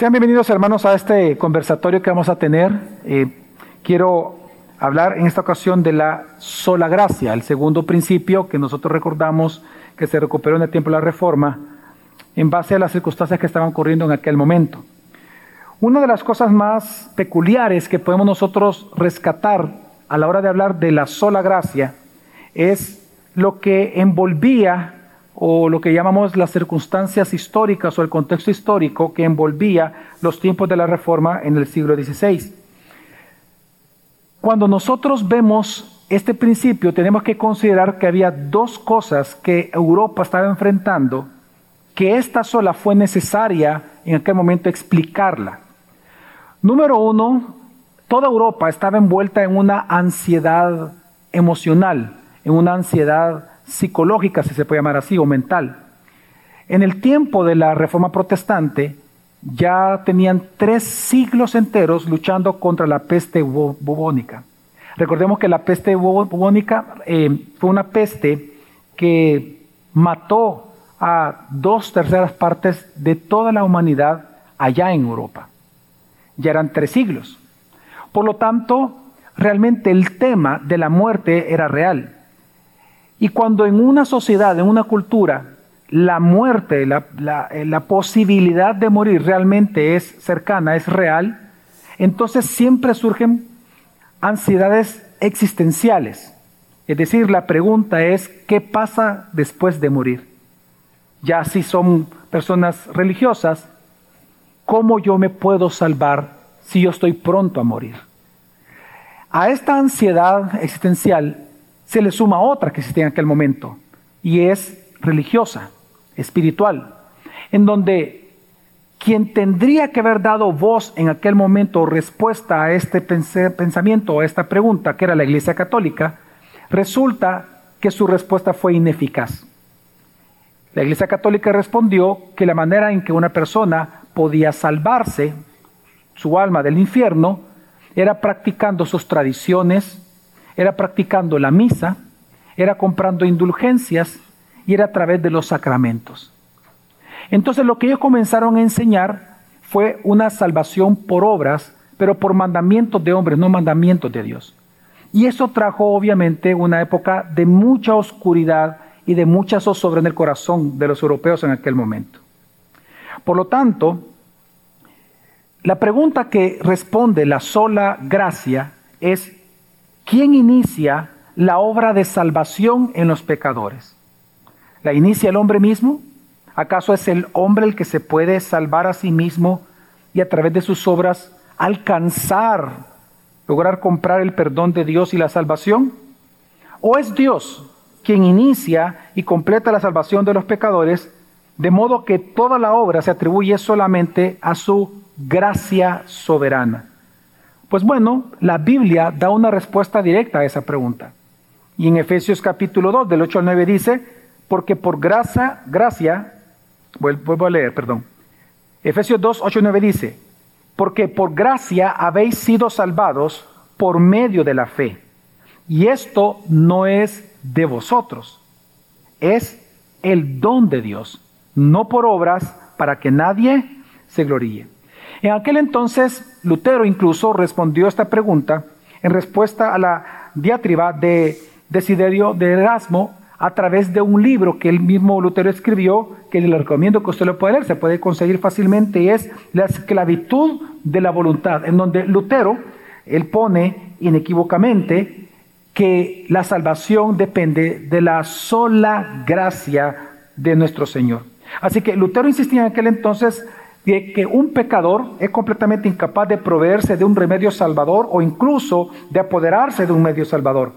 Sean bienvenidos hermanos a este conversatorio que vamos a tener. Eh, quiero hablar en esta ocasión de la sola gracia, el segundo principio que nosotros recordamos que se recuperó en el tiempo de la Reforma en base a las circunstancias que estaban ocurriendo en aquel momento. Una de las cosas más peculiares que podemos nosotros rescatar a la hora de hablar de la sola gracia es lo que envolvía o lo que llamamos las circunstancias históricas o el contexto histórico que envolvía los tiempos de la Reforma en el siglo XVI. Cuando nosotros vemos este principio, tenemos que considerar que había dos cosas que Europa estaba enfrentando, que esta sola fue necesaria en aquel momento explicarla. Número uno, toda Europa estaba envuelta en una ansiedad emocional, en una ansiedad psicológica, si se puede llamar así, o mental. En el tiempo de la Reforma Protestante, ya tenían tres siglos enteros luchando contra la peste bubónica. Recordemos que la peste bubónica eh, fue una peste que mató a dos terceras partes de toda la humanidad allá en Europa. Ya eran tres siglos. Por lo tanto, realmente el tema de la muerte era real. Y cuando en una sociedad, en una cultura, la muerte, la, eh, la, posibilidad de morir realmente es cercana, es real, entonces siempre surgen ansiedades existenciales. Es decir, la pregunta es, ¿qué pasa después de morir? Ya si son personas religiosas, ¿cómo yo me puedo salvar si yo estoy pronto a morir? A esta ansiedad existencial se le suma otra que existía en aquel momento, y es religiosa, espiritual, en donde quien tendría que haber dado voz en aquel momento respuesta a este pensamiento, a esta pregunta, que era la Iglesia Católica, resulta que su respuesta fue ineficaz. La Iglesia Católica respondió que la manera en que una persona podía salvarse, su alma del infierno, era practicando sus tradiciones, era practicando la misa, era comprando indulgencias y era a través de los sacramentos. Entonces lo que ellos comenzaron a enseñar fue una salvación por obras, pero por mandamientos de hombres, no mandamientos de Dios. Y eso trajo obviamente una época de mucha oscuridad y de mucha zozobra en el corazón de los europeos en aquel momento. Por lo tanto, la pregunta que responde la sola gracia es ¿quién inicia la obra de salvación en los pecadores? ¿La inicia el hombre mismo? ¿Acaso es el hombre el que se puede salvar a sí mismo y a través de sus obras alcanzar, lograr comprar el perdón de Dios y la salvación? ¿O es Dios quien inicia y completa la salvación de los pecadores, de modo que toda la obra se atribuye solamente a su gracia soberana? Pues bueno, la Biblia da una respuesta directa a esa pregunta. Y en Efesios capítulo 2, del 8 al 9 dice, porque por gracia, gracia, vuelvo a leer, perdón. Efesios 2, 8 y 9 dice, porque por gracia habéis sido salvados por medio de la fe. Y esto no es de vosotros, es el don de Dios, no por obras para que nadie se gloríe. En aquel entonces, Lutero incluso respondió esta pregunta en respuesta a la diatriba de Desiderio de Erasmo a través de un libro que el mismo Lutero escribió, que le recomiendo que usted lo pueda leer, se puede conseguir fácilmente, y es La esclavitud de la voluntad, en donde Lutero, él pone inequívocamente que la salvación depende de la sola gracia de nuestro Señor. Así que Lutero insistía en aquel entonces de que un pecador es completamente incapaz de proveerse de un remedio salvador o incluso de apoderarse de un medio salvador.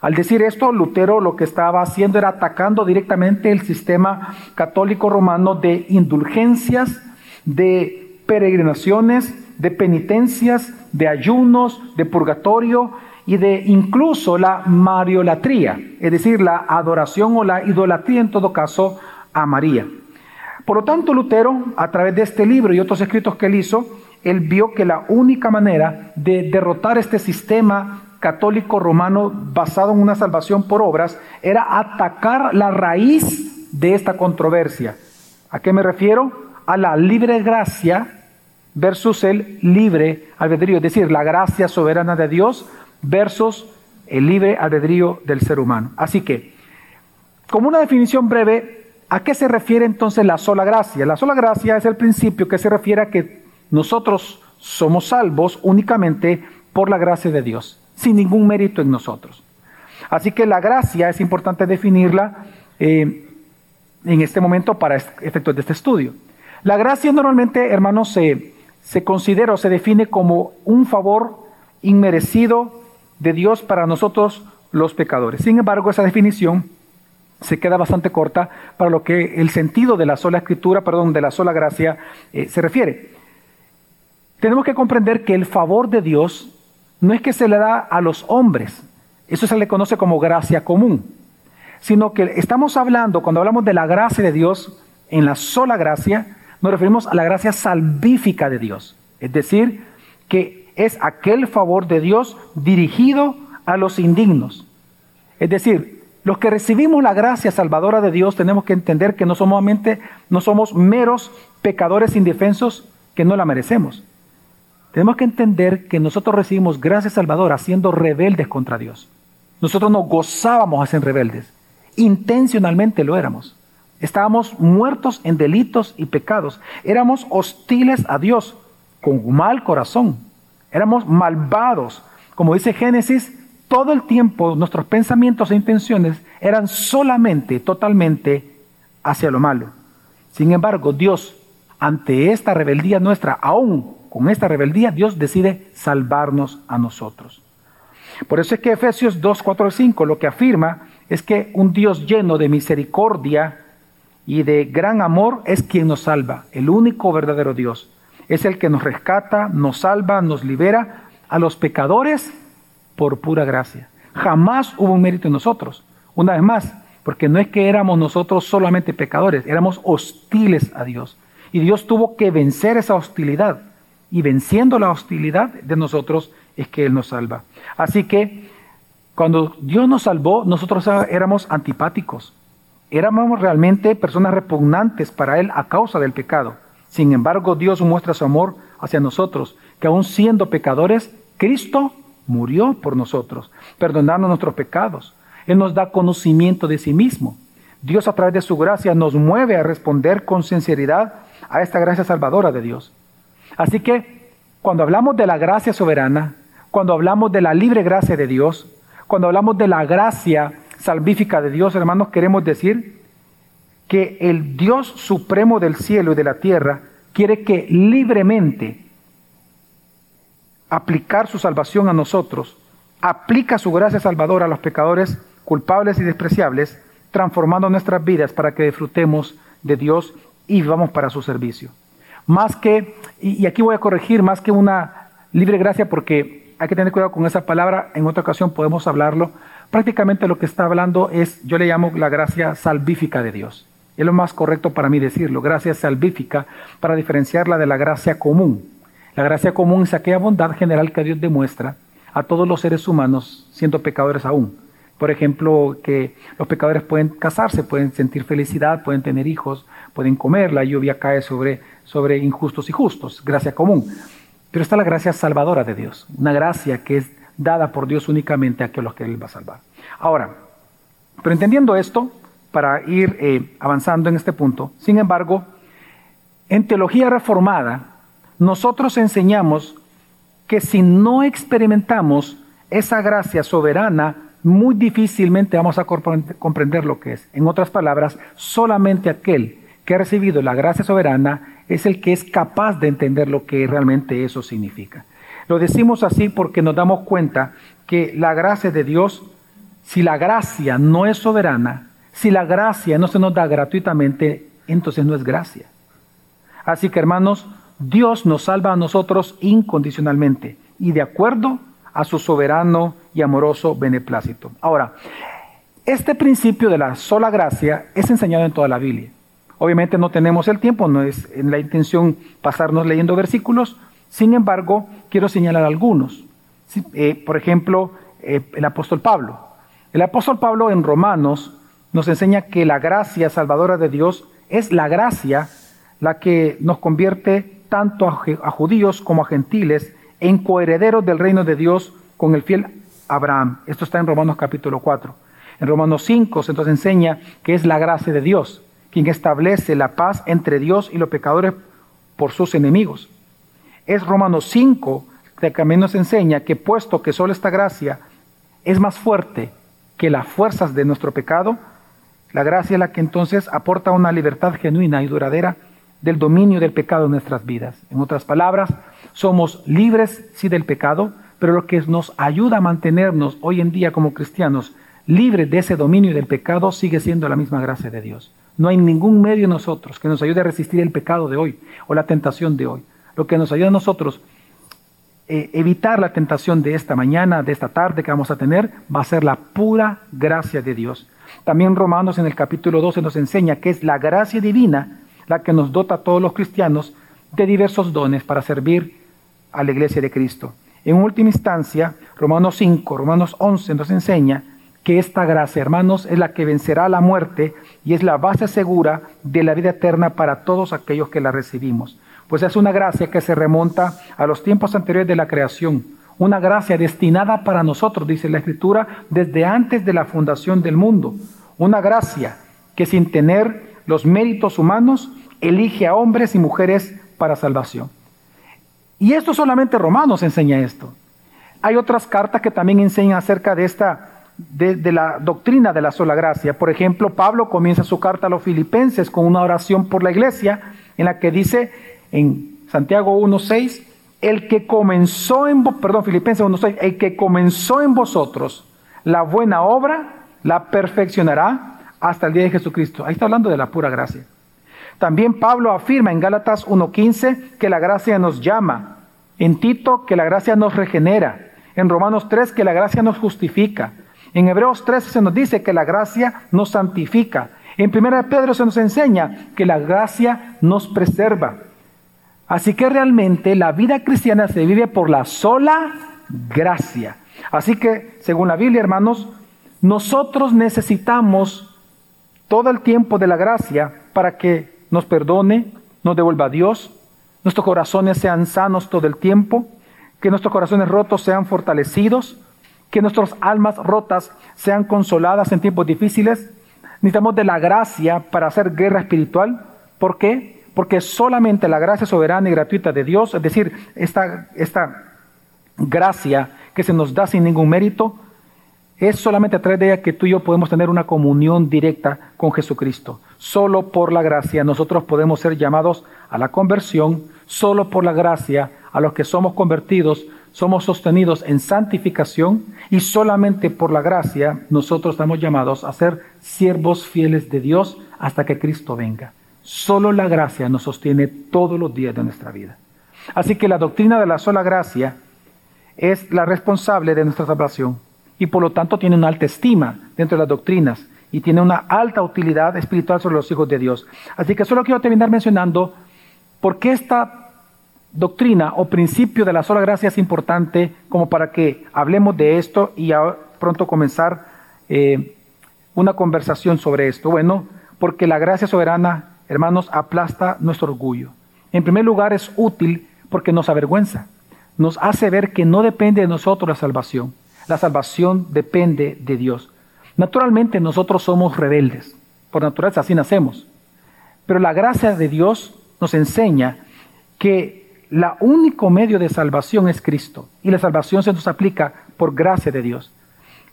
Al decir esto, Lutero lo que estaba haciendo era atacando directamente el sistema católico romano de indulgencias, de peregrinaciones, de penitencias, de ayunos, de purgatorio y de incluso la mariolatría, es decir, la adoración o la idolatría en todo caso a María. Por lo tanto, Lutero, a través de este libro y otros escritos que él hizo, él vio que la única manera de derrotar este sistema católico romano basado en una salvación por obras era atacar la raíz de esta controversia. ¿A qué me refiero? A la libre gracia versus el libre albedrío, es decir, la gracia soberana de Dios versus el libre albedrío del ser humano. Así que, como una definición breve, ¿a qué se refiere entonces la sola gracia? La sola gracia es el principio que se refiere a que nosotros somos salvos únicamente por la gracia de Dios, sin ningún mérito en nosotros. Así que la gracia es importante definirla eh, en este momento para efectos de este estudio. La gracia normalmente, hermanos, se, se considera o se define como un favor inmerecido de Dios para nosotros los pecadores. Sin embargo, esa definición se queda bastante corta para lo que el sentido de la sola escritura, perdón, de la sola gracia eh, se refiere. Tenemos que comprender que el favor de Dios no es que se le da a los hombres, eso se le conoce como gracia común, sino que estamos hablando, cuando hablamos de la gracia de Dios, en la sola gracia, nos referimos a la gracia salvífica de Dios, es decir, que es aquel favor de Dios dirigido a los indignos. Es decir, los que recibimos la gracia salvadora de Dios tenemos que entender que no somos, no somos meros pecadores indefensos que no la merecemos. Tenemos que entender que nosotros recibimos gracia salvadora siendo rebeldes contra Dios. Nosotros nos gozábamos a ser rebeldes. Intencionalmente lo éramos. Estábamos muertos en delitos y pecados. Éramos hostiles a Dios con mal corazón. Éramos malvados. Como dice Génesis, todo el tiempo nuestros pensamientos e intenciones eran solamente, totalmente hacia lo malo. Sin embargo, Dios, ante esta rebeldía nuestra, aún con esta rebeldía, Dios decide salvarnos a nosotros. Por eso es que Efesios 2, 4 5 lo que afirma es que un Dios lleno de misericordia y de gran amor es quien nos salva, el único verdadero Dios. Es el que nos rescata, nos salva, nos libera a los pecadores por pura gracia. Jamás hubo un mérito en nosotros. Una vez más, porque no es que éramos nosotros solamente pecadores, éramos hostiles a Dios. Y Dios tuvo que vencer esa hostilidad. Y venciendo la hostilidad de nosotros es que Él nos salva. Así que cuando Dios nos salvó, nosotros éramos antipáticos. Éramos realmente personas repugnantes para Él a causa del pecado. Sin embargo, Dios muestra su amor hacia nosotros, que aun siendo pecadores, Cristo murió por nosotros, perdonando nuestros pecados. Él nos da conocimiento de sí mismo. Dios a través de su gracia nos mueve a responder con sinceridad a esta gracia salvadora de Dios. Así que cuando hablamos de la gracia soberana, cuando hablamos de la libre gracia de Dios, cuando hablamos de la gracia salvífica de Dios, hermanos, queremos decir que el Dios supremo del cielo y de la tierra quiere que libremente aplicar su salvación a nosotros, aplica su gracia salvadora a los pecadores culpables y despreciables, transformando nuestras vidas para que disfrutemos de Dios y vivamos para su servicio. Más que, y aquí voy a corregir, más que una libre gracia porque hay que tener cuidado con esa palabra, en otra ocasión podemos hablarlo. Prácticamente lo que está hablando es, yo le llamo la gracia salvífica de Dios. Es lo más correcto para mí decirlo, gracia salvífica, para diferenciarla de la gracia común. La gracia común es aquella bondad general que Dios demuestra a todos los seres humanos, siendo pecadores aún. Por ejemplo, que los pecadores pueden casarse, pueden sentir felicidad, pueden tener hijos, pueden comer, la lluvia cae sobre, sobre injustos y justos, gracia común. Pero está la gracia salvadora de Dios, una gracia que es dada por Dios únicamente a aquellos que Él va a salvar. Ahora, pero entendiendo esto, para ir eh, avanzando en este punto, sin embargo, en teología reformada, nosotros enseñamos que si no experimentamos esa gracia soberana, muy difícilmente vamos a comprender lo que es. En otras palabras, solamente aquel que ha recibido la gracia soberana es el que es capaz de entender lo que realmente eso significa. Lo decimos así porque nos damos cuenta que la gracia de Dios, si la gracia no es soberana, si la gracia no se nos da gratuitamente, entonces no es gracia. Así que hermanos, Dios nos salva a nosotros incondicionalmente y de acuerdo a su soberano y amoroso beneplácito. Ahora, este principio de la sola gracia es enseñado en toda la Biblia. Obviamente no tenemos el tiempo, no es en la intención pasarnos leyendo versículos, sin embargo, quiero señalar algunos. Eh, por ejemplo, eh, el apóstol Pablo. El apóstol Pablo en Romanos nos enseña que la gracia salvadora de Dios es la gracia la que nos convierte tanto a judíos como a gentiles, en coherederos del reino de Dios con el fiel Abraham. Esto está en Romanos capítulo 4. En Romanos 5 se nos enseña que es la gracia de Dios quien establece la paz entre Dios y los pecadores por sus enemigos. Es Romanos 5 que también nos enseña que puesto que solo esta gracia es más fuerte que las fuerzas de nuestro pecado, la gracia es la que entonces aporta una libertad genuina y duradera del dominio del pecado en nuestras vidas. En otras palabras, somos libres sí del pecado, pero lo que nos ayuda a mantenernos hoy en día como cristianos libres de ese dominio del pecado sigue siendo la misma gracia de Dios. No hay ningún medio en nosotros que nos ayude a resistir el pecado de hoy o la tentación de hoy. Lo que nos ayuda a nosotros eh, evitar la tentación de esta mañana, de esta tarde que vamos a tener, va a ser la pura gracia de Dios. También Romanos en el capítulo 12 nos enseña que es la gracia divina la que nos dota a todos los cristianos de diversos dones para servir a la iglesia de Cristo. En última instancia, Romanos 5, Romanos 11 nos enseña que esta gracia, hermanos, es la que vencerá la muerte y es la base segura de la vida eterna para todos aquellos que la recibimos. Pues es una gracia que se remonta a los tiempos anteriores de la creación, una gracia destinada para nosotros, dice la Escritura, desde antes de la fundación del mundo, una gracia que sin tener los méritos humanos elige a hombres y mujeres para salvación. Y esto solamente Romanos enseña esto. Hay otras cartas que también enseñan acerca de esta de, la doctrina de la sola gracia. Por ejemplo, Pablo comienza su carta a los filipenses con una oración por la iglesia en la que dice en Santiago 1.6, el que comenzó en, perdón, Filipenses 1.6, el que comenzó en vosotros la buena obra, la perfeccionará hasta el día de Jesucristo. Ahí está hablando de la pura gracia. También Pablo afirma en Gálatas 1.15 que la gracia nos llama. En Tito que la gracia nos regenera. En Romanos 3 que la gracia nos justifica. En Hebreos 13 se nos dice que la gracia nos santifica. En 1 Pedro se nos enseña que la gracia nos preserva. Así que realmente la vida cristiana se vive por la sola gracia. Así que, según la Biblia, hermanos, nosotros necesitamos todo el tiempo de la gracia para que nos perdone, nos devuelva a Dios, nuestros corazones sean sanos todo el tiempo, que nuestros corazones rotos sean fortalecidos, que nuestras almas rotas sean consoladas en tiempos difíciles. Necesitamos de la gracia para hacer guerra espiritual. ¿Por qué? Porque solamente la gracia soberana y gratuita de Dios, es decir, esta, esta gracia que se nos da sin ningún mérito, es solamente a través de ella que tú y yo podemos tener una comunión directa con Jesucristo. Solo por la gracia nosotros podemos ser llamados a la conversión, solo por la gracia a los que somos convertidos somos sostenidos en santificación y solamente por la gracia nosotros estamos llamados a ser siervos fieles de Dios hasta que Cristo venga. Solo la gracia nos sostiene todos los días de nuestra vida. Así que la doctrina de la sola gracia es la responsable de nuestra salvación y por lo tanto tiene una alta estima dentro de las doctrinas y tiene una alta utilidad espiritual sobre los hijos de Dios. Así que solo quiero terminar mencionando por qué esta doctrina o principio de la sola gracia es importante como para que hablemos de esto y pronto comenzar eh, una conversación sobre esto. Bueno, porque la gracia soberana, hermanos, aplasta nuestro orgullo. En primer lugar, es útil porque nos avergüenza. Nos hace ver que no depende de nosotros la salvación. La salvación depende de Dios. Naturalmente nosotros somos rebeldes. Por naturaleza así nacemos. Pero la gracia de Dios nos enseña que la único medio de salvación es Cristo y la salvación se nos aplica por gracia de Dios.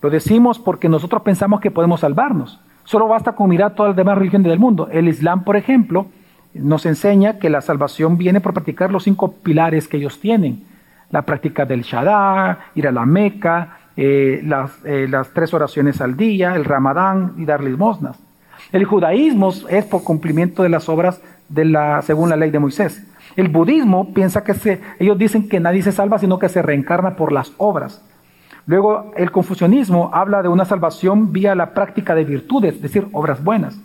Lo decimos porque nosotros pensamos que podemos salvarnos. Solo basta con mirar todas las demás religiones del mundo. El Islam, por ejemplo, nos enseña que la salvación viene por practicar los cinco pilares que ellos tienen. La práctica del Shadah, ir a la Meca, eh, las, eh, las tres oraciones al día, el Ramadán y dar limosnas. El judaísmo es por cumplimiento de las obras de la, según la ley de Moisés. El budismo piensa que se, ellos dicen que nadie se salva, sino que se reencarna por las obras. Luego, el confucianismo habla de una salvación vía la práctica de virtudes, es decir, obras buenas.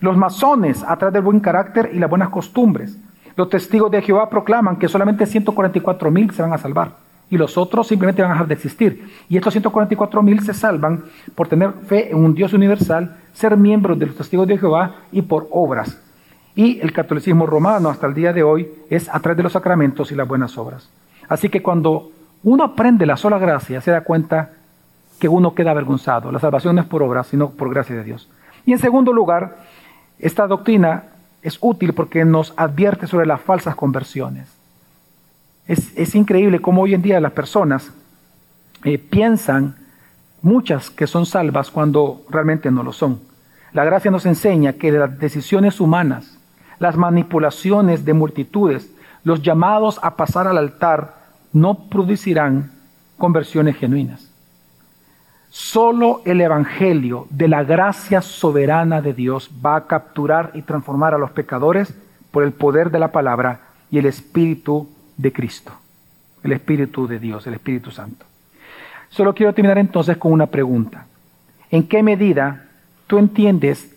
Los masones, a través del buen carácter y las buenas costumbres. Los testigos de Jehová proclaman que solamente 144 mil se van a salvar y los otros simplemente van a dejar de existir. Y estos 144 mil se salvan por tener fe en un Dios universal, ser miembros de los testigos de Jehová y por obras. Y el catolicismo romano hasta el día de hoy es a través de los sacramentos y las buenas obras. Así que cuando uno aprende la sola gracia, se da cuenta que uno queda avergonzado. La salvación no es por obra, sino por gracia de Dios. Y en segundo lugar, esta doctrina es útil porque nos advierte sobre las falsas conversiones. Es, increíble cómo hoy en día las personas eh, piensan muchas que son salvas cuando realmente no lo son. La gracia nos enseña que las decisiones humanas, las manipulaciones de multitudes, los llamados a pasar al altar, no producirán conversiones genuinas. Solo el Evangelio de la gracia soberana de Dios va a capturar y transformar a los pecadores por el poder de la palabra y el Espíritu de Cristo, el Espíritu de Dios, el Espíritu Santo. Solo quiero terminar entonces con una pregunta. ¿En qué medida tú entiendes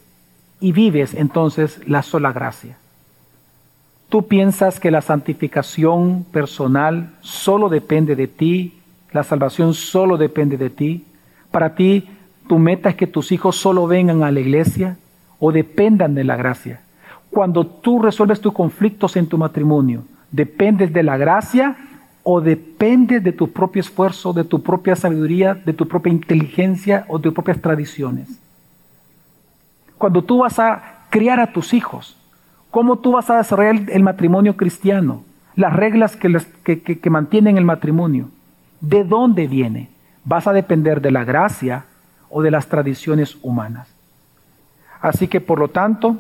y vives entonces la sola gracia? ¿Tú piensas que la santificación personal solo depende de ti? ¿La salvación solo depende de ti? ¿Para ti tu meta es que tus hijos solo vengan a la iglesia o dependan de la gracia? Cuando tú resuelves tus conflictos en tu matrimonio, ¿dependes de la gracia o dependes de tu propio esfuerzo, de tu propia sabiduría, de tu propia inteligencia o de tus propias tradiciones? Cuando tú vas a criar a tus hijos, ¿cómo tú vas a desarrollar el matrimonio cristiano? Las reglas que, que mantienen el matrimonio. ¿De dónde viene? Vas a depender de la gracia o de las tradiciones humanas. Así que por lo tanto,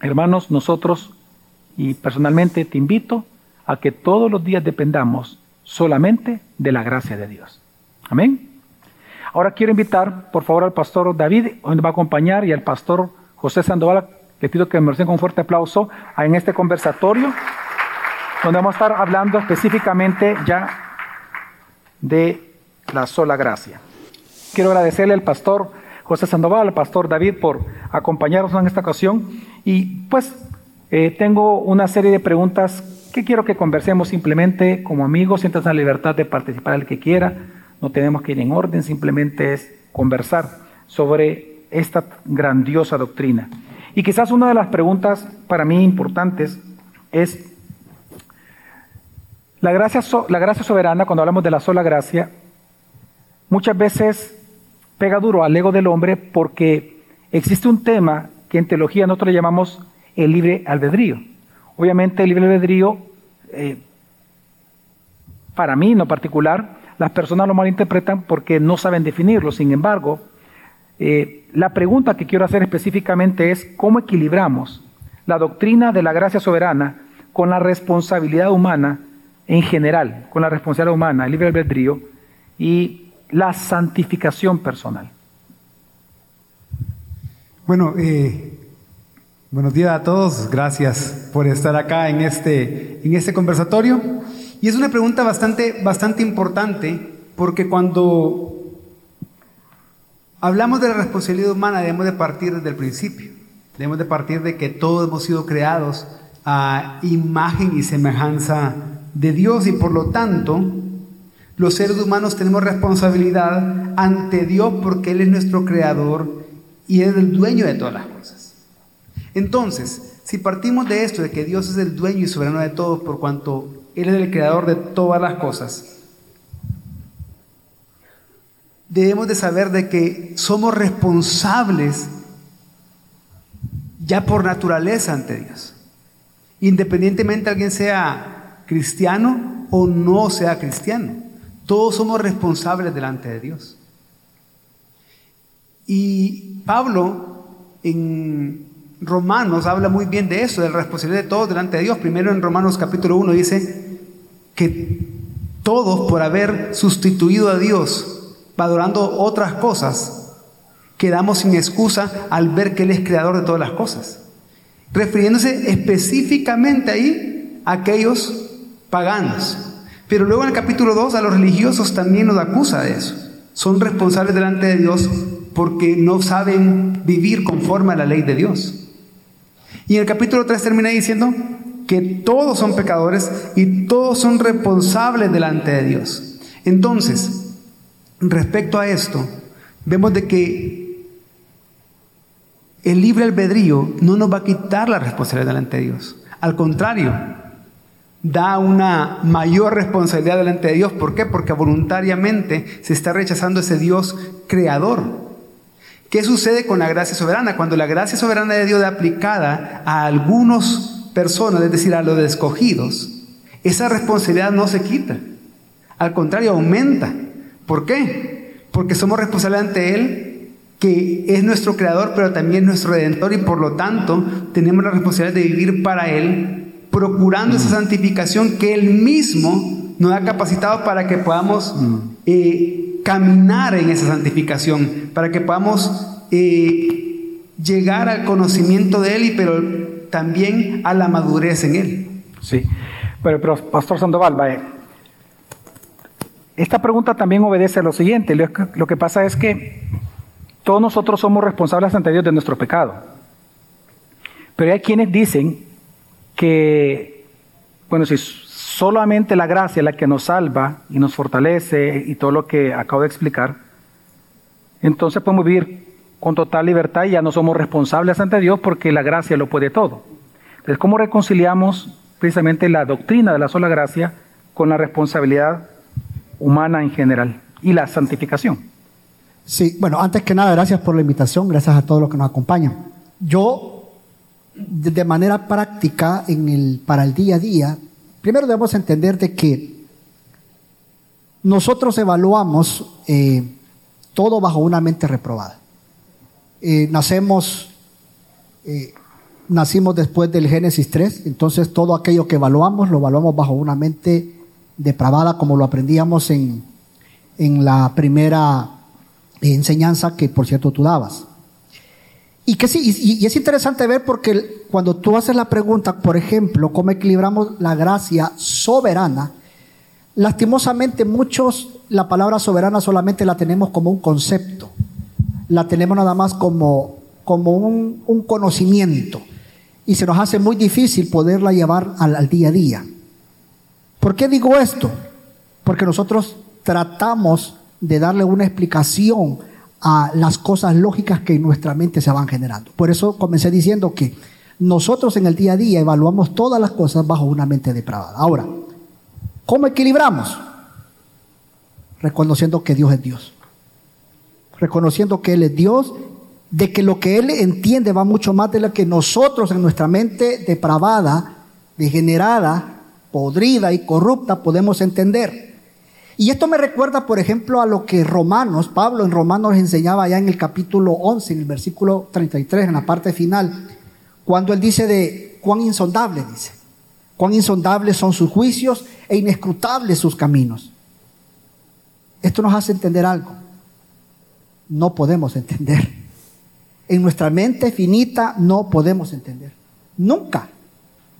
hermanos, nosotros y personalmente te invito a que todos los días dependamos solamente de la gracia de Dios. Amén. Ahora quiero invitar, por favor, al pastor David, hoy va a acompañar, y al pastor José Sandoval, le pido que me reciban con fuerte aplauso en este conversatorio, donde vamos a estar hablando específicamente ya de la sola gracia. Quiero agradecerle al pastor José Sandoval, al pastor David, por acompañarnos en esta ocasión, y pues eh, tengo una serie de preguntas que quiero que conversemos simplemente como amigos, sientas la libertad de participar el que quiera, no tenemos que ir en orden, simplemente es conversar sobre esta grandiosa doctrina. Y quizás una de las preguntas para mí importantes es, la gracia, la gracia soberana, cuando hablamos de la sola gracia, muchas veces pega duro al ego del hombre porque existe un tema que en teología nosotros le llamamos el libre albedrío. Obviamente el libre albedrío, eh, para mí en lo particular, las personas lo malinterpretan porque no saben definirlo. Sin embargo, eh, la pregunta que quiero hacer específicamente es cómo equilibramos la doctrina de la gracia soberana con la responsabilidad humana en general, con la responsabilidad humana, el libre albedrío y la santificación personal. Bueno, eh, Buenos días a todos, gracias por estar acá en este, en este conversatorio. Y es una pregunta bastante, bastante importante porque cuando hablamos de la responsabilidad humana debemos de partir desde el principio. Debemos de partir de que todos hemos sido creados a imagen y semejanza de Dios y por lo tanto los seres humanos tenemos responsabilidad ante Dios porque Él es nuestro creador y es el dueño de todas las cosas. Entonces, si partimos de esto, de que Dios es el dueño y soberano de todo, por cuanto Él es el creador de todas las cosas, debemos de saber de que somos responsables ya por naturaleza ante Dios. Independientemente alguien sea cristiano o no sea cristiano, todos somos responsables delante de Dios. Y Pablo en Romanos habla muy bien de eso, de la responsabilidad de todos delante de Dios. Primero en Romanos capítulo 1 dice que todos por haber sustituido a Dios, adorando otras cosas, quedamos sin excusa al ver que Él es creador de todas las cosas. Refiriéndose específicamente ahí a aquellos paganos. Pero luego en el capítulo 2 a los religiosos también nos acusa de eso. Son responsables delante de Dios porque no saben vivir conforme a la ley de Dios. Y el capítulo 3 termina diciendo que todos son pecadores y todos son responsables delante de Dios. Entonces, respecto a esto, vemos de que el libre albedrío no nos va a quitar la responsabilidad delante de Dios. Al contrario, da una mayor responsabilidad delante de Dios. ¿Por qué? Porque voluntariamente se está rechazando ese Dios creador. ¿Qué sucede con la gracia soberana? Cuando la gracia soberana de Dios es aplicada a algunas personas, es decir, a los escogidos, esa responsabilidad no se quita. Al contrario, aumenta. ¿Por qué? Porque somos responsables ante Él que es nuestro creador, pero también nuestro redentor y por lo tanto tenemos la responsabilidad de vivir para Él, procurando esa santificación que Él mismo nos ha capacitado para que podamos eh, caminar en esa santificación, para que podamos eh, llegar al conocimiento de Él, y, pero también a la madurez en Él. Sí, pero, pero Pastor Sandoval, esta pregunta también obedece a lo siguiente, lo que pasa es que todos nosotros somos responsables ante Dios de nuestro pecado. Pero hay quienes dicen que, bueno, si solamente la gracia es la que nos salva y nos fortalece y todo lo que acabo de explicar, entonces podemos vivir con total libertad y ya no somos responsables ante Dios porque la gracia lo puede todo. Entonces, ¿cómo reconciliamos precisamente la doctrina de la sola gracia con la responsabilidad humana en general y la santificación? Sí, bueno, antes que nada, gracias por la invitación, gracias a todos los que nos acompañan. Yo, de manera práctica, para el día a día, primero debemos entender de que nosotros evaluamos eh, todo bajo una mente reprobada. Eh, nacemos, eh, nacimos después del Génesis 3, entonces todo aquello que evaluamos lo evaluamos bajo una mente depravada, como lo aprendíamos en, en la primera enseñanza que por cierto tú dabas. Y que sí, y, es interesante ver porque cuando tú haces la pregunta, por ejemplo, cómo equilibramos la gracia soberana, lastimosamente muchos la palabra soberana solamente la tenemos como un concepto, la tenemos nada más como, como un, un conocimiento y se nos hace muy difícil poderla llevar al, al día a día. ¿Por qué digo esto? Porque nosotros tratamos de darle una explicación a las cosas lógicas que en nuestra mente se van generando. Por eso comencé diciendo que nosotros en el día a día evaluamos todas las cosas bajo una mente depravada. Ahora, ¿cómo equilibramos? Reconociendo que Dios es Dios. Reconociendo que Él es Dios, de que lo que Él entiende va mucho más de lo que nosotros en nuestra mente depravada, degenerada, podrida y corrupta podemos entender. Y esto me recuerda, por ejemplo, a lo que Romanos, Pablo en Romanos enseñaba ya en el capítulo 11, en el versículo 33, en la parte final, cuando él dice de cuán insondable, dice, cuán insondables son sus juicios e inescrutables sus caminos. Esto nos hace entender algo. No podemos entender. En nuestra mente finita no podemos entender. Nunca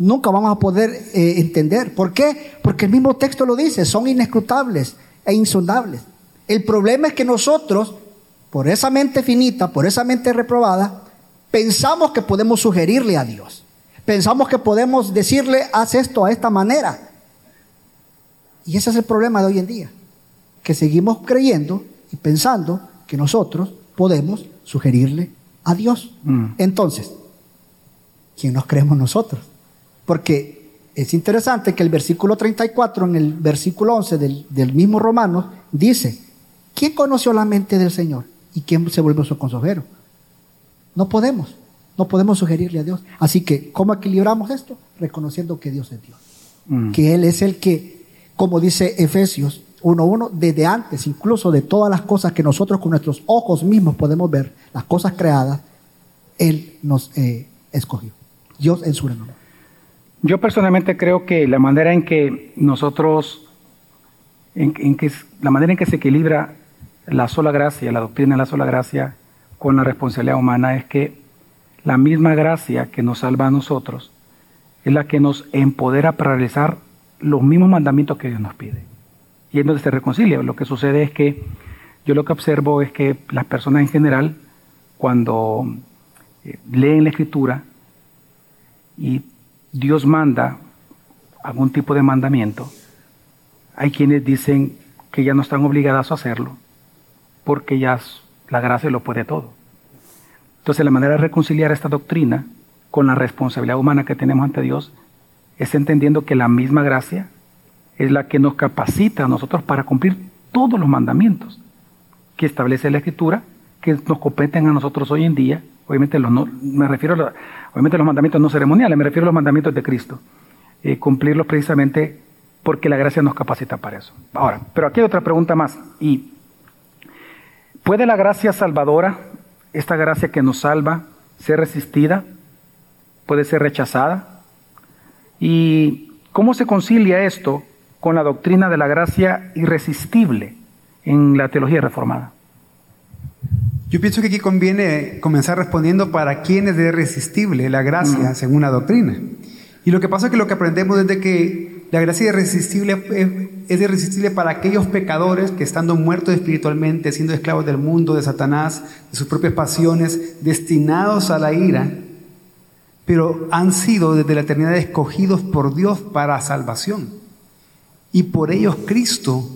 nunca vamos a poder eh, entender. ¿Por qué? Porque el mismo texto lo dice, son inescrutables e insondables. El problema es que nosotros, por esa mente finita, por esa mente reprobada, pensamos que podemos sugerirle a Dios. Pensamos que podemos decirle, haz esto a esta manera. Y ese es el problema de hoy en día, que seguimos creyendo y pensando que nosotros podemos sugerirle a Dios. Mm. Entonces, ¿quién nos creemos nosotros? Porque es interesante que el versículo 34, en el versículo 11 del, mismo Romano, dice, ¿quién conoció la mente del Señor? ¿Y quién se vuelve su consejero? No podemos, no podemos sugerirle a Dios. Así que, ¿cómo equilibramos esto? Reconociendo que Dios es Dios. Mm. Que Él es el que, como dice Efesios 1.1, desde antes, incluso de todas las cosas que nosotros con nuestros ojos mismos podemos ver, las cosas creadas, Él nos eh, escogió. Dios en su renombre. Yo personalmente creo que la manera en que nosotros, en, que la manera en que se equilibra la sola gracia, la doctrina de la sola gracia con la responsabilidad humana es que la misma gracia que nos salva a nosotros es la que nos empodera para realizar los mismos mandamientos que Dios nos pide. Y es donde se reconcilia. Lo que sucede es que yo lo que observo es que las personas en general, cuando eh, leen la escritura y Dios manda algún tipo de mandamiento, hay quienes dicen que ya no están obligadas a hacerlo porque ya la gracia lo puede todo. Entonces la manera de reconciliar esta doctrina con la responsabilidad humana que tenemos ante Dios es entendiendo que la misma gracia es la que nos capacita a nosotros para cumplir todos los mandamientos que establece la Escritura, que nos competen a nosotros hoy en día. Obviamente, los no, me refiero obviamente los mandamientos no ceremoniales, me refiero a los mandamientos de Cristo. Eh, cumplirlos precisamente porque la gracia nos capacita para eso. Ahora, pero aquí hay otra pregunta más. ¿Y puede la gracia salvadora, esta gracia que nos salva, ser resistida? ¿Puede ser rechazada? ¿Y cómo se concilia esto con la doctrina de la gracia irresistible en la teología reformada? Yo pienso que aquí conviene comenzar respondiendo para quién es irresistible la gracia según la doctrina. Y lo que pasa es que lo que aprendemos es de que la gracia irresistible es irresistible para aquellos pecadores que estando muertos espiritualmente, siendo esclavos del mundo, de Satanás, de sus propias pasiones, destinados a la ira, pero han sido desde la eternidad escogidos por Dios para salvación. Y por ellos Cristo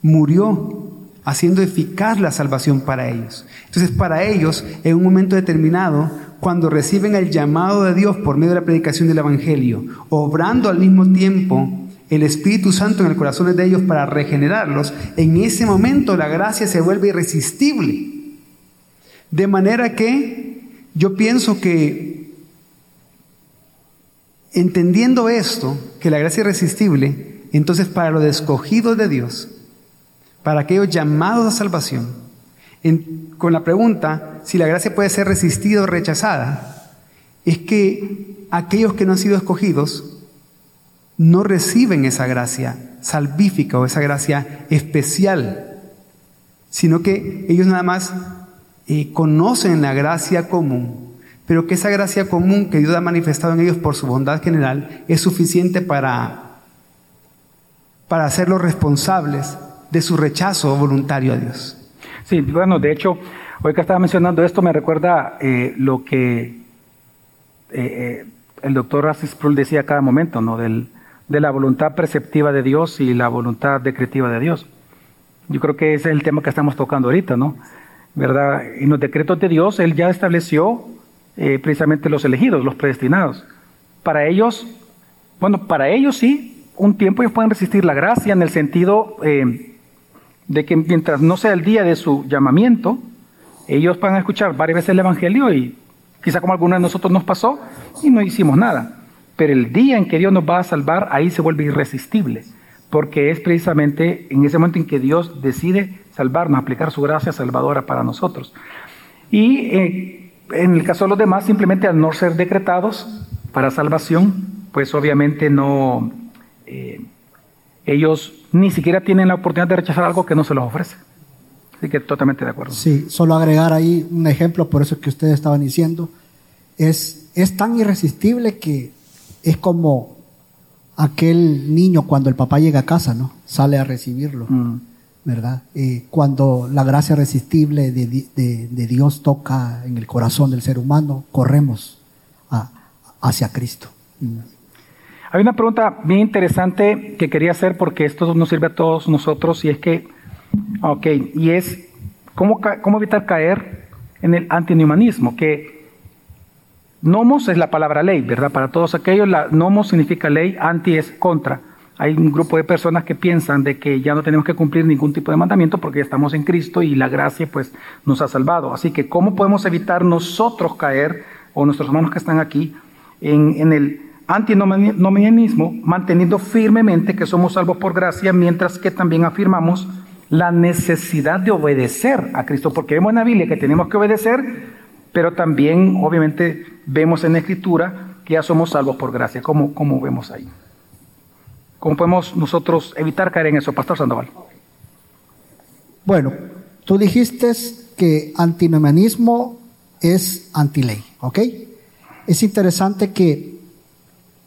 murió haciendo eficaz la salvación para ellos. Entonces, para ellos, en un momento determinado, cuando reciben el llamado de Dios por medio de la predicación del Evangelio, obrando al mismo tiempo el Espíritu Santo en el corazón de ellos para regenerarlos, en ese momento la gracia se vuelve irresistible. De manera que yo pienso que, entendiendo esto, que la gracia es irresistible, entonces, para los escogidos de Dios, para aquellos llamados a salvación, con la pregunta si la gracia puede ser resistida o rechazada, es que aquellos que no han sido escogidos no reciben esa gracia salvífica o esa gracia especial, sino que ellos nada más eh, conocen la gracia común, pero que esa gracia común que Dios ha manifestado en ellos por su bondad general es suficiente para para hacerlos responsables de su rechazo voluntario a Dios. Sí, bueno, de hecho, hoy que estaba mencionando esto me recuerda eh, lo que eh, eh, el doctor Rassis Prul decía a cada momento, ¿no? Del, de la voluntad preceptiva de Dios y la voluntad decretiva de Dios. Yo creo que ese es el tema que estamos tocando ahorita, ¿no? ¿Verdad? En los decretos de Dios, Él ya estableció precisamente los elegidos, los predestinados. Para ellos, bueno, para ellos sí, un tiempo ellos pueden resistir la gracia en el sentido de que mientras no sea el día de su llamamiento, ellos van a escuchar varias veces el Evangelio y quizá como algunos de nosotros nos pasó y no hicimos nada. Pero el día en que Dios nos va a salvar, ahí se vuelve irresistible, porque es precisamente en ese momento en que Dios decide salvarnos, aplicar su gracia salvadora para nosotros. Y eh, en el caso de los demás, simplemente al no ser decretados para salvación, pues obviamente no, eh, ellos ni siquiera tienen la oportunidad de rechazar algo que no se los ofrece. Así que totalmente de acuerdo. Sí, solo agregar ahí un ejemplo, por eso que ustedes estaban diciendo, es, es tan irresistible que es como aquel niño cuando el papá llega a casa, ¿no? Sale a recibirlo, mm. ¿verdad? Eh, cuando la gracia irresistible de, Dios toca en el corazón del ser humano, corremos hacia Cristo. Hay una pregunta bien interesante que quería hacer porque esto nos sirve a todos nosotros y es que, ok, y es cómo, cómo evitar caer en el antinumanismo, que nomos es la palabra ley, ¿verdad? Para todos aquellos, la nomos significa ley, anti es contra. Hay un grupo de personas que piensan de que ya no tenemos que cumplir ningún tipo de mandamiento porque ya estamos en Cristo y la gracia pues nos ha salvado. Así que, ¿cómo podemos evitar nosotros caer, o nuestros hermanos que están aquí, en, en el antinomianismo, manteniendo firmemente que somos salvos por gracia, mientras que también afirmamos la necesidad de obedecer a Cristo, porque vemos en la Biblia que tenemos que obedecer, pero también obviamente vemos en la Escritura que ya somos salvos por gracia. ¿Cómo, cómo vemos ahí? ¿Cómo podemos nosotros evitar caer en eso, Pastor Sandoval? Bueno, tú dijiste que antinomianismo es antiley, ¿ok? Es interesante que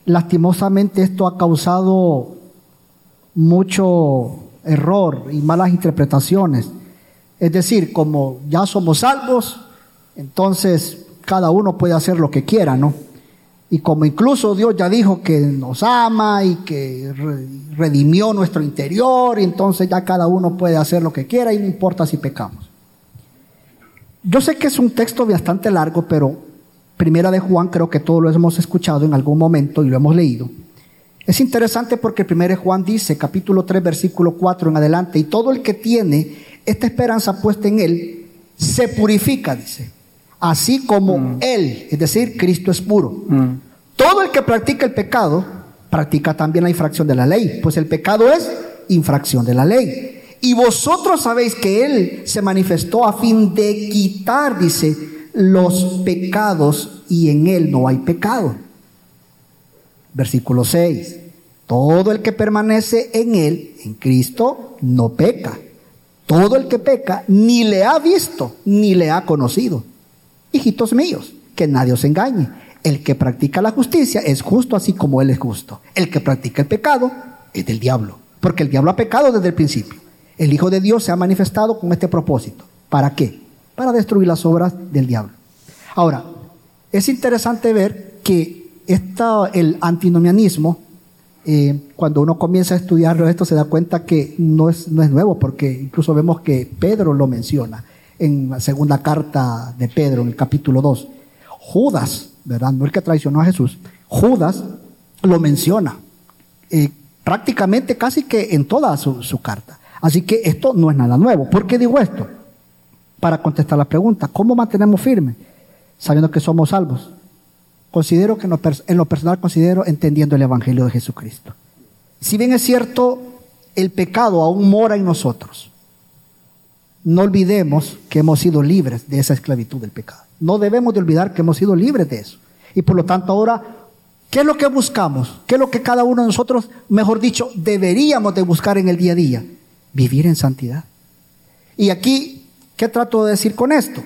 Lastimosamente esto ha causado mucho error y malas interpretaciones. Es decir, como ya somos salvos, entonces cada uno puede hacer lo que quiera, ¿no? Y como incluso Dios ya dijo que nos ama y que redimió nuestro interior, y entonces ya cada uno puede hacer lo que quiera y no importa si pecamos. Yo sé que es un texto bastante largo, pero Primera de Juan creo que todos lo hemos escuchado en algún momento y lo hemos leído. Es interesante porque Primera de Juan dice, capítulo 3, versículo 4 en adelante, y todo el que tiene esta esperanza puesta en él, se purifica, dice, así como Mm. él, es decir, Cristo es puro. Mm. Todo el que practica el pecado, practica también la infracción de la ley, pues el pecado es infracción de la ley. Y vosotros sabéis que Él se manifestó a fin de quitar, dice, los pecados y en Él no hay pecado. Versículo 6. Todo el que permanece en Él, en Cristo, no peca. Todo el que peca ni le ha visto ni le ha conocido. Hijitos míos, que nadie os engañe. El que practica la justicia es justo así como Él es justo. El que practica el pecado es del diablo, porque el diablo ha pecado desde el principio. El Hijo de Dios se ha manifestado con este propósito. ¿Para qué? Para destruir las obras del diablo. Ahora, es interesante ver que esta, el antinomianismo, eh, cuando uno comienza a estudiarlo esto, se da cuenta que no es, no es nuevo, porque incluso vemos que Pedro lo menciona en la segunda carta de Pedro, en el capítulo 2. Judas, ¿verdad? No el que traicionó a Jesús. Judas lo menciona eh, prácticamente casi que en toda su, su carta. Así que esto no es nada nuevo. ¿Por qué digo esto? Para contestar la pregunta, ¿cómo mantenemos firme? Sabiendo que somos salvos. Considero que en lo, en lo personal considero entendiendo el Evangelio de Jesucristo. Si bien es cierto, el pecado aún mora en nosotros. No olvidemos que hemos sido libres de esa esclavitud del pecado. No debemos de olvidar que hemos sido libres de eso. Y por lo tanto ahora, ¿qué es lo que buscamos? ¿Qué es lo que cada uno de nosotros, mejor dicho, deberíamos de buscar en el día a día? Vivir en santidad. Y aquí, ¿qué trato de decir con esto?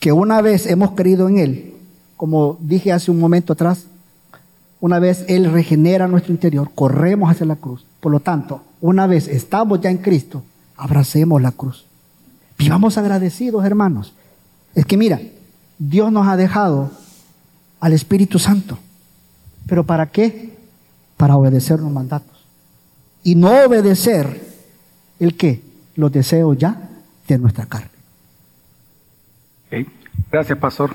Que una vez hemos creído en Él, como dije hace un momento atrás, una vez Él regenera nuestro interior, corremos hacia la cruz. Por lo tanto, una vez estamos ya en Cristo, abracemos la cruz. Vivamos agradecidos, hermanos. Es que mira, Dios nos ha dejado al Espíritu Santo. ¿Pero para qué? Para obedecer los mandatos. Y no obedecer el qué? Los deseos ya de nuestra carne. Ok. Gracias, Pastor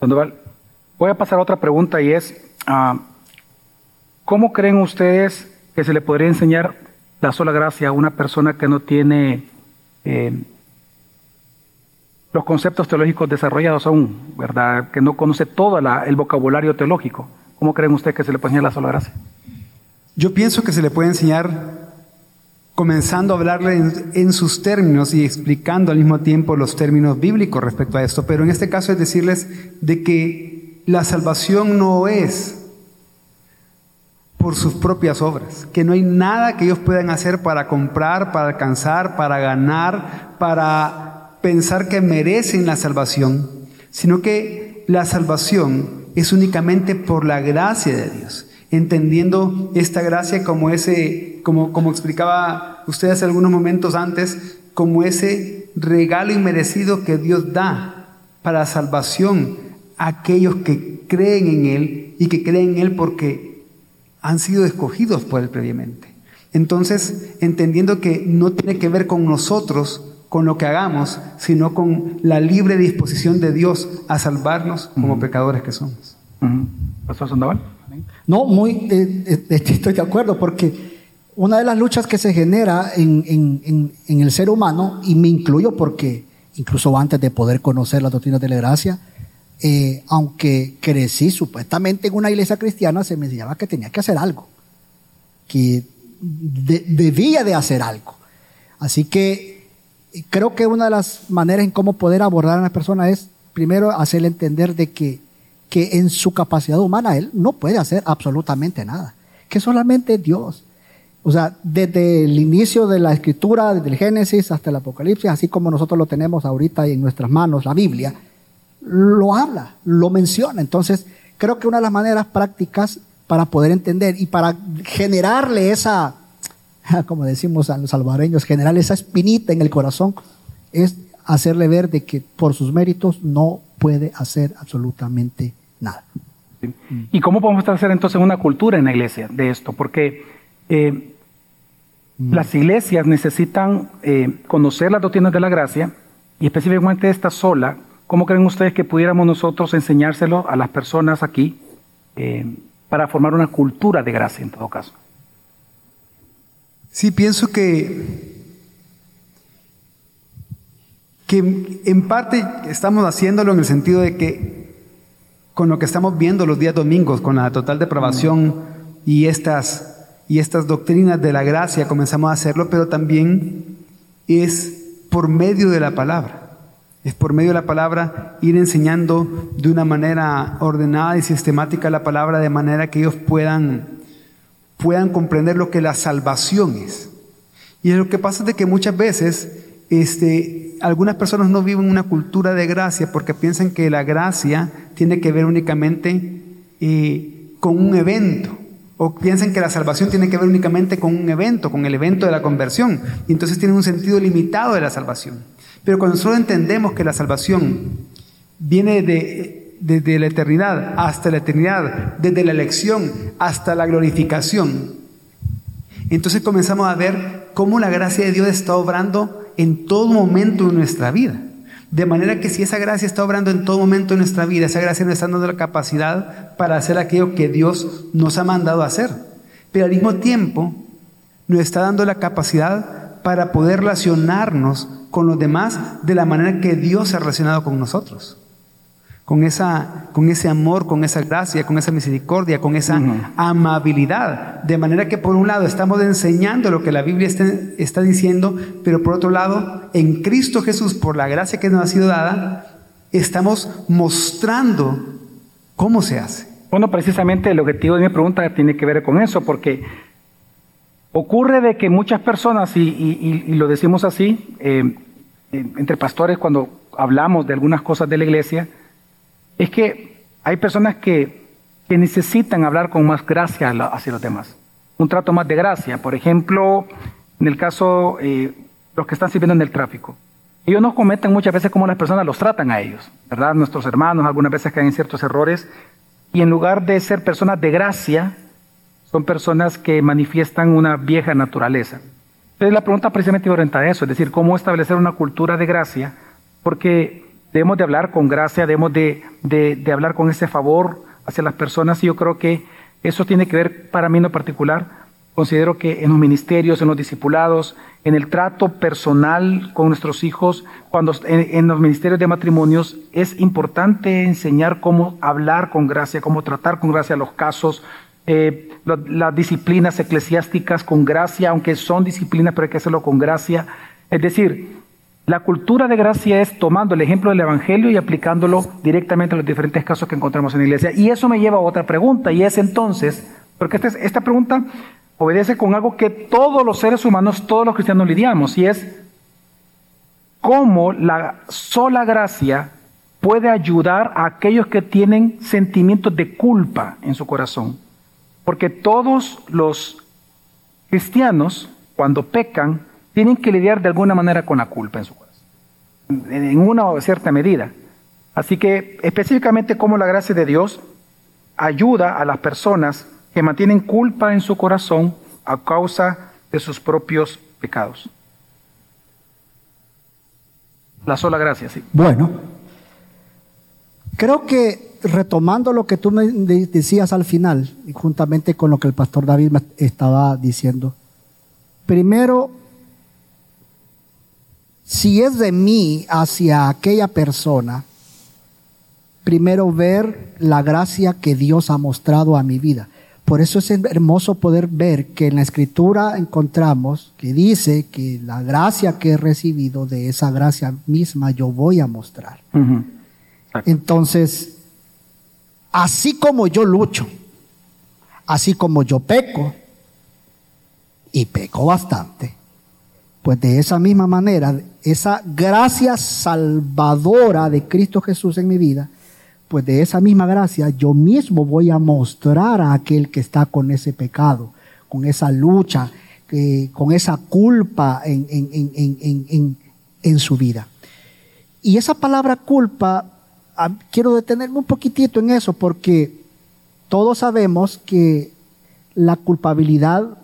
Sandoval. Voy a pasar a otra pregunta y es, ah, ¿cómo creen ustedes que se le podría enseñar la sola gracia a una persona que no tiene eh, los conceptos teológicos desarrollados aún, ¿verdad? Que no conoce todo la- el vocabulario teológico. ¿Cómo creen ustedes que se le puede enseñar la sola gracia? Yo pienso que se le puede enseñar comenzando a hablarle en, en sus términos y explicando al mismo tiempo los términos bíblicos respecto a esto, pero en este caso es decirles de que la salvación no es por sus propias obras, que no hay nada que ellos puedan hacer para comprar, para alcanzar, para ganar, para pensar que merecen la salvación, sino que la salvación es únicamente por la gracia de Dios, entendiendo esta gracia como ese, como, como explicaba usted hace algunos momentos antes, como ese regalo inmerecido que Dios da para salvación a aquellos que creen en Él y que creen en Él porque han sido escogidos por Él previamente. Entonces, entendiendo que no tiene que ver con nosotros, con lo que hagamos, sino con la libre disposición de Dios a salvarnos como pecadores que somos. Pastor Sandoval. No, muy, eh, eh, estoy de acuerdo, porque una de las luchas que se genera en, el ser humano, y me incluyo porque incluso antes de poder conocer las doctrinas de la gracia, eh, aunque crecí supuestamente en una iglesia cristiana, se me enseñaba que tenía que hacer algo, que de- debía de hacer algo. Así que eh, creo que una de las maneras en cómo poder abordar a una persona es primero hacerle entender de que, que en su capacidad humana él no puede hacer absolutamente nada, que solamente Dios. O sea, desde el inicio de la escritura, desde el Génesis hasta el Apocalipsis, así como nosotros lo tenemos ahorita en nuestras manos, la Biblia, lo habla, lo menciona. Entonces, creo que una de las maneras prácticas para poder entender y para generarle esa, como decimos a los salvadoreños, generarle esa espinita en el corazón, es hacerle ver de que por sus méritos no puede hacer absolutamente nada. Sí. ¿Y cómo podemos hacer entonces una cultura en la iglesia de esto? Porque eh, las iglesias necesitan eh, conocer las doctrinas de la gracia y específicamente esta sola, ¿cómo creen ustedes que pudiéramos nosotros enseñárselo a las personas aquí eh, para formar una cultura de gracia en todo caso? Sí, pienso que, que en parte estamos haciéndolo en el sentido de que con lo que estamos viendo los días domingos, con la total depravación y estas, y estas doctrinas de la gracia, comenzamos a hacerlo, pero también es por medio de la palabra. Es por medio de la palabra ir enseñando de una manera ordenada y sistemática la palabra de manera que ellos puedan, puedan comprender lo que la salvación es. Y lo que pasa es de que muchas veces este, algunas personas no viven una cultura de gracia porque piensan que la gracia tiene que ver únicamente eh, con un evento. O piensan que la salvación tiene que ver únicamente con un evento, con el evento de la conversión. Y entonces tienen un sentido limitado de la salvación. Pero cuando nosotros entendemos que la salvación viene de, desde la eternidad hasta la eternidad, desde la elección hasta la glorificación, entonces comenzamos a ver cómo la gracia de Dios está obrando en todo momento de nuestra vida. De manera que si esa gracia está obrando en todo momento de nuestra vida, esa gracia nos está dando la capacidad para hacer aquello que Dios nos ha mandado hacer. Pero al mismo tiempo nos está dando la capacidad para poder relacionarnos con los demás de la manera que Dios se ha relacionado con nosotros con, esa, con ese amor, con esa gracia, con esa misericordia, con esa amabilidad. De manera que por un lado estamos enseñando lo que la Biblia está, está, diciendo, pero por otro lado, en Cristo Jesús, por la gracia que nos ha sido dada, estamos mostrando cómo se hace. Bueno, precisamente el objetivo de mi pregunta tiene que ver con eso, porque ocurre de que muchas personas, y, lo decimos así, eh, entre pastores cuando hablamos de algunas cosas de la iglesia, es que hay personas que, necesitan hablar con más gracia hacia los demás, un trato más de gracia. Por ejemplo, en el caso, eh, los que están sirviendo en el tráfico. Ellos nos cometen muchas veces cómo las personas los tratan a ellos, ¿verdad? Nuestros hermanos algunas veces caen en ciertos errores y en lugar de ser personas de gracia, son personas que manifiestan una vieja naturaleza. Entonces la pregunta precisamente orientada a eso, es decir, cómo establecer una cultura de gracia, porque Debemos de hablar con gracia, debemos de, de, hablar con ese favor hacia las personas y yo creo que eso tiene que ver para mí en lo particular. Considero que en los ministerios, en los discipulados, en el trato personal con nuestros hijos, cuando en, los ministerios de matrimonios, es importante enseñar cómo hablar con gracia, cómo tratar con gracia los casos, eh, las disciplinas eclesiásticas con gracia, aunque son disciplinas, pero hay que hacerlo con gracia. Es decir, la cultura de gracia es tomando el ejemplo del Evangelio y aplicándolo directamente a los diferentes casos que encontramos en la iglesia. Y eso me lleva a otra pregunta, y es entonces, porque esta, esta pregunta obedece con algo que todos los seres humanos, todos los cristianos lidiamos, y es cómo la sola gracia puede ayudar a aquellos que tienen sentimientos de culpa en su corazón. Porque todos los cristianos, cuando pecan, tienen que lidiar de alguna manera con la culpa en su corazón, en una cierta medida. Así que específicamente cómo la gracia de Dios ayuda a las personas que mantienen culpa en su corazón a causa de sus propios pecados. La sola gracia, sí. Bueno, creo que retomando lo que tú me decías al final, juntamente con lo que el pastor David me estaba diciendo, primero si es de mí hacia aquella persona, primero ver la gracia que Dios ha mostrado a mi vida. Por eso es hermoso poder ver que en la escritura encontramos que dice que la gracia que he recibido, de esa gracia misma yo voy a mostrar. Entonces, así como yo lucho, así como yo peco, y peco bastante, pues de esa misma manera, esa gracia salvadora de Cristo Jesús en mi vida, pues de esa misma gracia yo mismo voy a mostrar a aquel que está con ese pecado, con esa lucha, con esa culpa en, en, su vida. Y esa palabra culpa, ah, quiero detenerme un poquitito en eso porque todos sabemos que la culpabilidad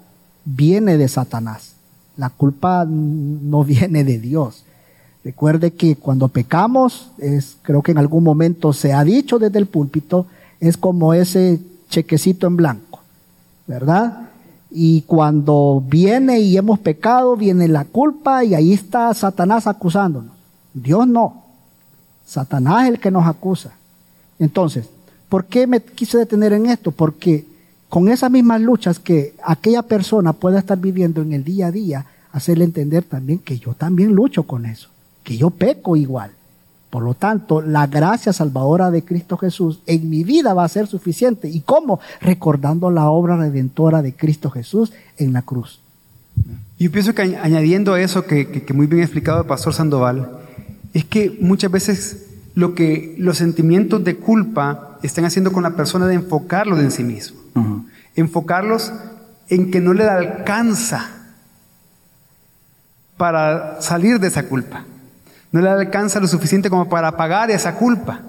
viene de Satanás. La culpa no viene de Dios. Recuerde que cuando pecamos, es, creo que en algún momento se ha dicho desde el púlpito, es como ese chequecito en blanco, ¿verdad? Y cuando viene y hemos pecado, viene la culpa y ahí está Satanás acusándonos. Dios no. Satanás es el que nos acusa. Entonces, ¿por qué me quise detener en esto? Porque con esas mismas luchas que aquella persona pueda estar viviendo en el día a día, hacerle entender también que yo también lucho con eso, que yo peco igual. Por lo tanto, la gracia salvadora de Cristo Jesús en mi vida va a ser suficiente. ¿Y cómo? Recordando la obra redentora de Cristo Jesús en la cruz. Yo pienso que añadiendo a eso que, que, muy bien explicado el pastor Sandoval, es que muchas veces lo que los sentimientos de culpa están haciendo con la persona de enfocarlos en sí mismo. Enfocarlos en que no le alcanza para salir de esa culpa. No le alcanza lo suficiente como para pagar esa culpa.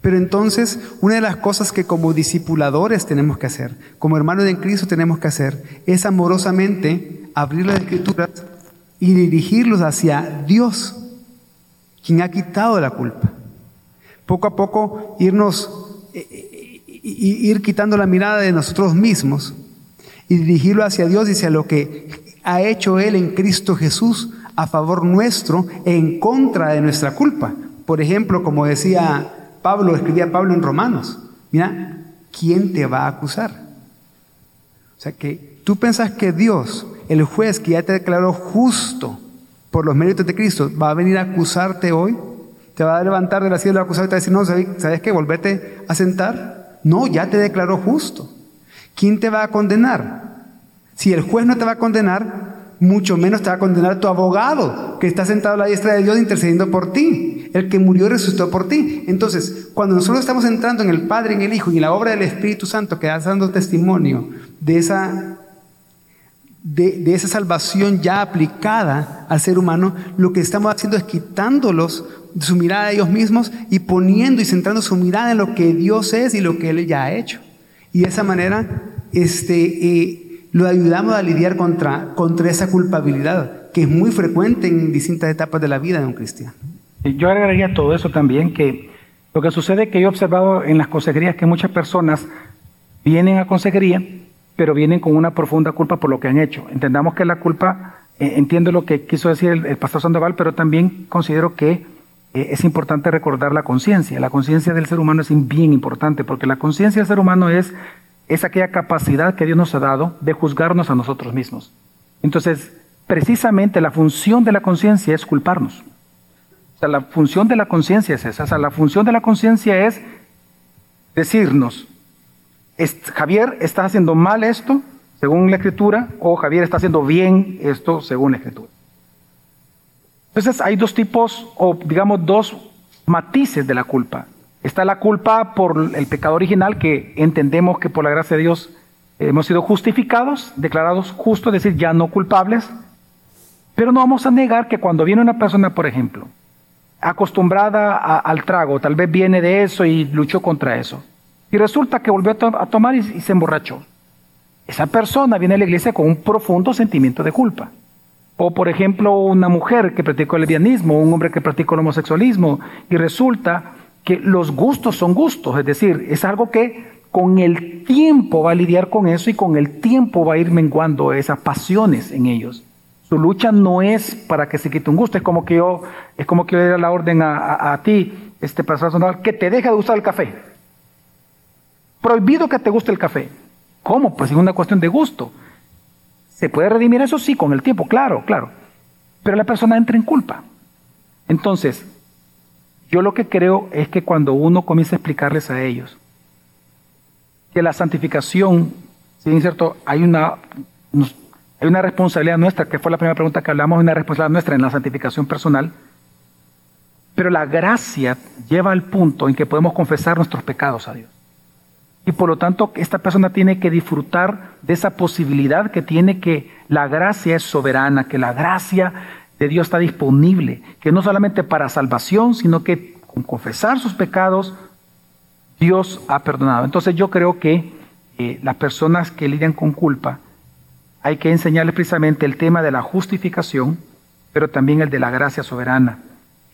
Pero entonces, una de las cosas que como discipuladores tenemos que hacer, como hermanos de Cristo tenemos que hacer, es amorosamente abrir las escrituras y dirigirlos hacia Dios quien ha quitado la culpa. Poco a poco irnos, eh, eh, ir quitando la mirada de nosotros mismos y dirigirlo hacia Dios y hacia lo que ha hecho Él en Cristo Jesús a favor nuestro en contra de nuestra culpa. Por ejemplo, como decía Pablo, escribía Pablo en Romanos, mira, ¿quién te va a acusar? O sea que tú pensas que Dios, el juez que ya te declaró justo, por los méritos de Cristo, va a venir a acusarte hoy, te va a levantar de la silla del acusado y te va a decir, no, ¿sabes qué? Volvete a sentar. No, ya te declaró justo. ¿Quién te va a condenar? Si el juez no te va a condenar, mucho menos te va a condenar tu abogado, que está sentado a la diestra de Dios intercediendo por ti, el que murió y resucitó por ti. Entonces, cuando nosotros estamos entrando en el Padre, en el Hijo y en la obra del Espíritu Santo, que está dando testimonio de esa de, esa salvación ya aplicada al ser humano, lo que estamos haciendo es quitándolos de su mirada a ellos mismos y poniendo y centrando su mirada en lo que Dios es y lo que Él ya ha hecho. Y de esa manera este, eh, lo ayudamos a lidiar contra, contra esa culpabilidad que es muy frecuente en distintas etapas de la vida de un cristiano. Yo agregaría todo eso también, que lo que sucede que yo he observado en las consejerías que muchas personas vienen a consejería pero vienen con una profunda culpa por lo que han hecho. Entendamos que la culpa, eh, entiendo lo que quiso decir el, pastor Sandoval, pero también considero que eh, es importante recordar la conciencia. La conciencia del ser humano es bien importante, porque la conciencia del ser humano es, es aquella capacidad que Dios nos ha dado de juzgarnos a nosotros mismos. Entonces, precisamente la función de la conciencia es culparnos. O sea, la función de la conciencia es esa. O sea, la función de la conciencia es decirnos, Javier está haciendo mal esto según la escritura o Javier está haciendo bien esto según la escritura. Entonces hay dos tipos o digamos dos matices de la culpa. Está la culpa por el pecado original que entendemos que por la gracia de Dios hemos sido justificados, declarados justos, es decir, ya no culpables. Pero no vamos a negar que cuando viene una persona, por ejemplo, acostumbrada al trago, tal vez viene de eso y luchó contra eso, y resulta que volvió a, tomar y, se emborrachó. Esa persona viene a la iglesia con un profundo sentimiento de culpa. O por ejemplo, una mujer que practicó el lesbianismo, un hombre que practicó el homosexualismo, y resulta que los gustos son gustos, es decir, es algo que con el tiempo va a lidiar con eso y con el tiempo va a ir menguando esas pasiones en ellos. Su lucha no es para que se quite un gusto, es como que yo, es como que yo diera la orden a, ti, este personal, que te deje de usar el café. Prohibido que te guste el café. ¿Cómo? Pues es una cuestión de gusto. ¿Se puede redimir eso? Sí, con el tiempo, claro, claro. Pero la persona entra en culpa. Entonces, yo lo que creo es que cuando uno comienza a explicarles a ellos que la santificación, si es cierto, hay una, hay una responsabilidad nuestra, que fue la primera pregunta que hablamos, una responsabilidad nuestra en la santificación personal, pero la gracia lleva al punto en que podemos confesar nuestros pecados a Dios. Y por lo tanto, esta persona tiene que disfrutar de esa posibilidad que tiene que la gracia es soberana, que la gracia de Dios está disponible, que no solamente para salvación, sino que con confesar sus pecados, Dios ha perdonado. Entonces yo creo que eh, las personas que lidian con culpa, hay que enseñarles precisamente el tema de la justificación pero también el de la gracia soberana,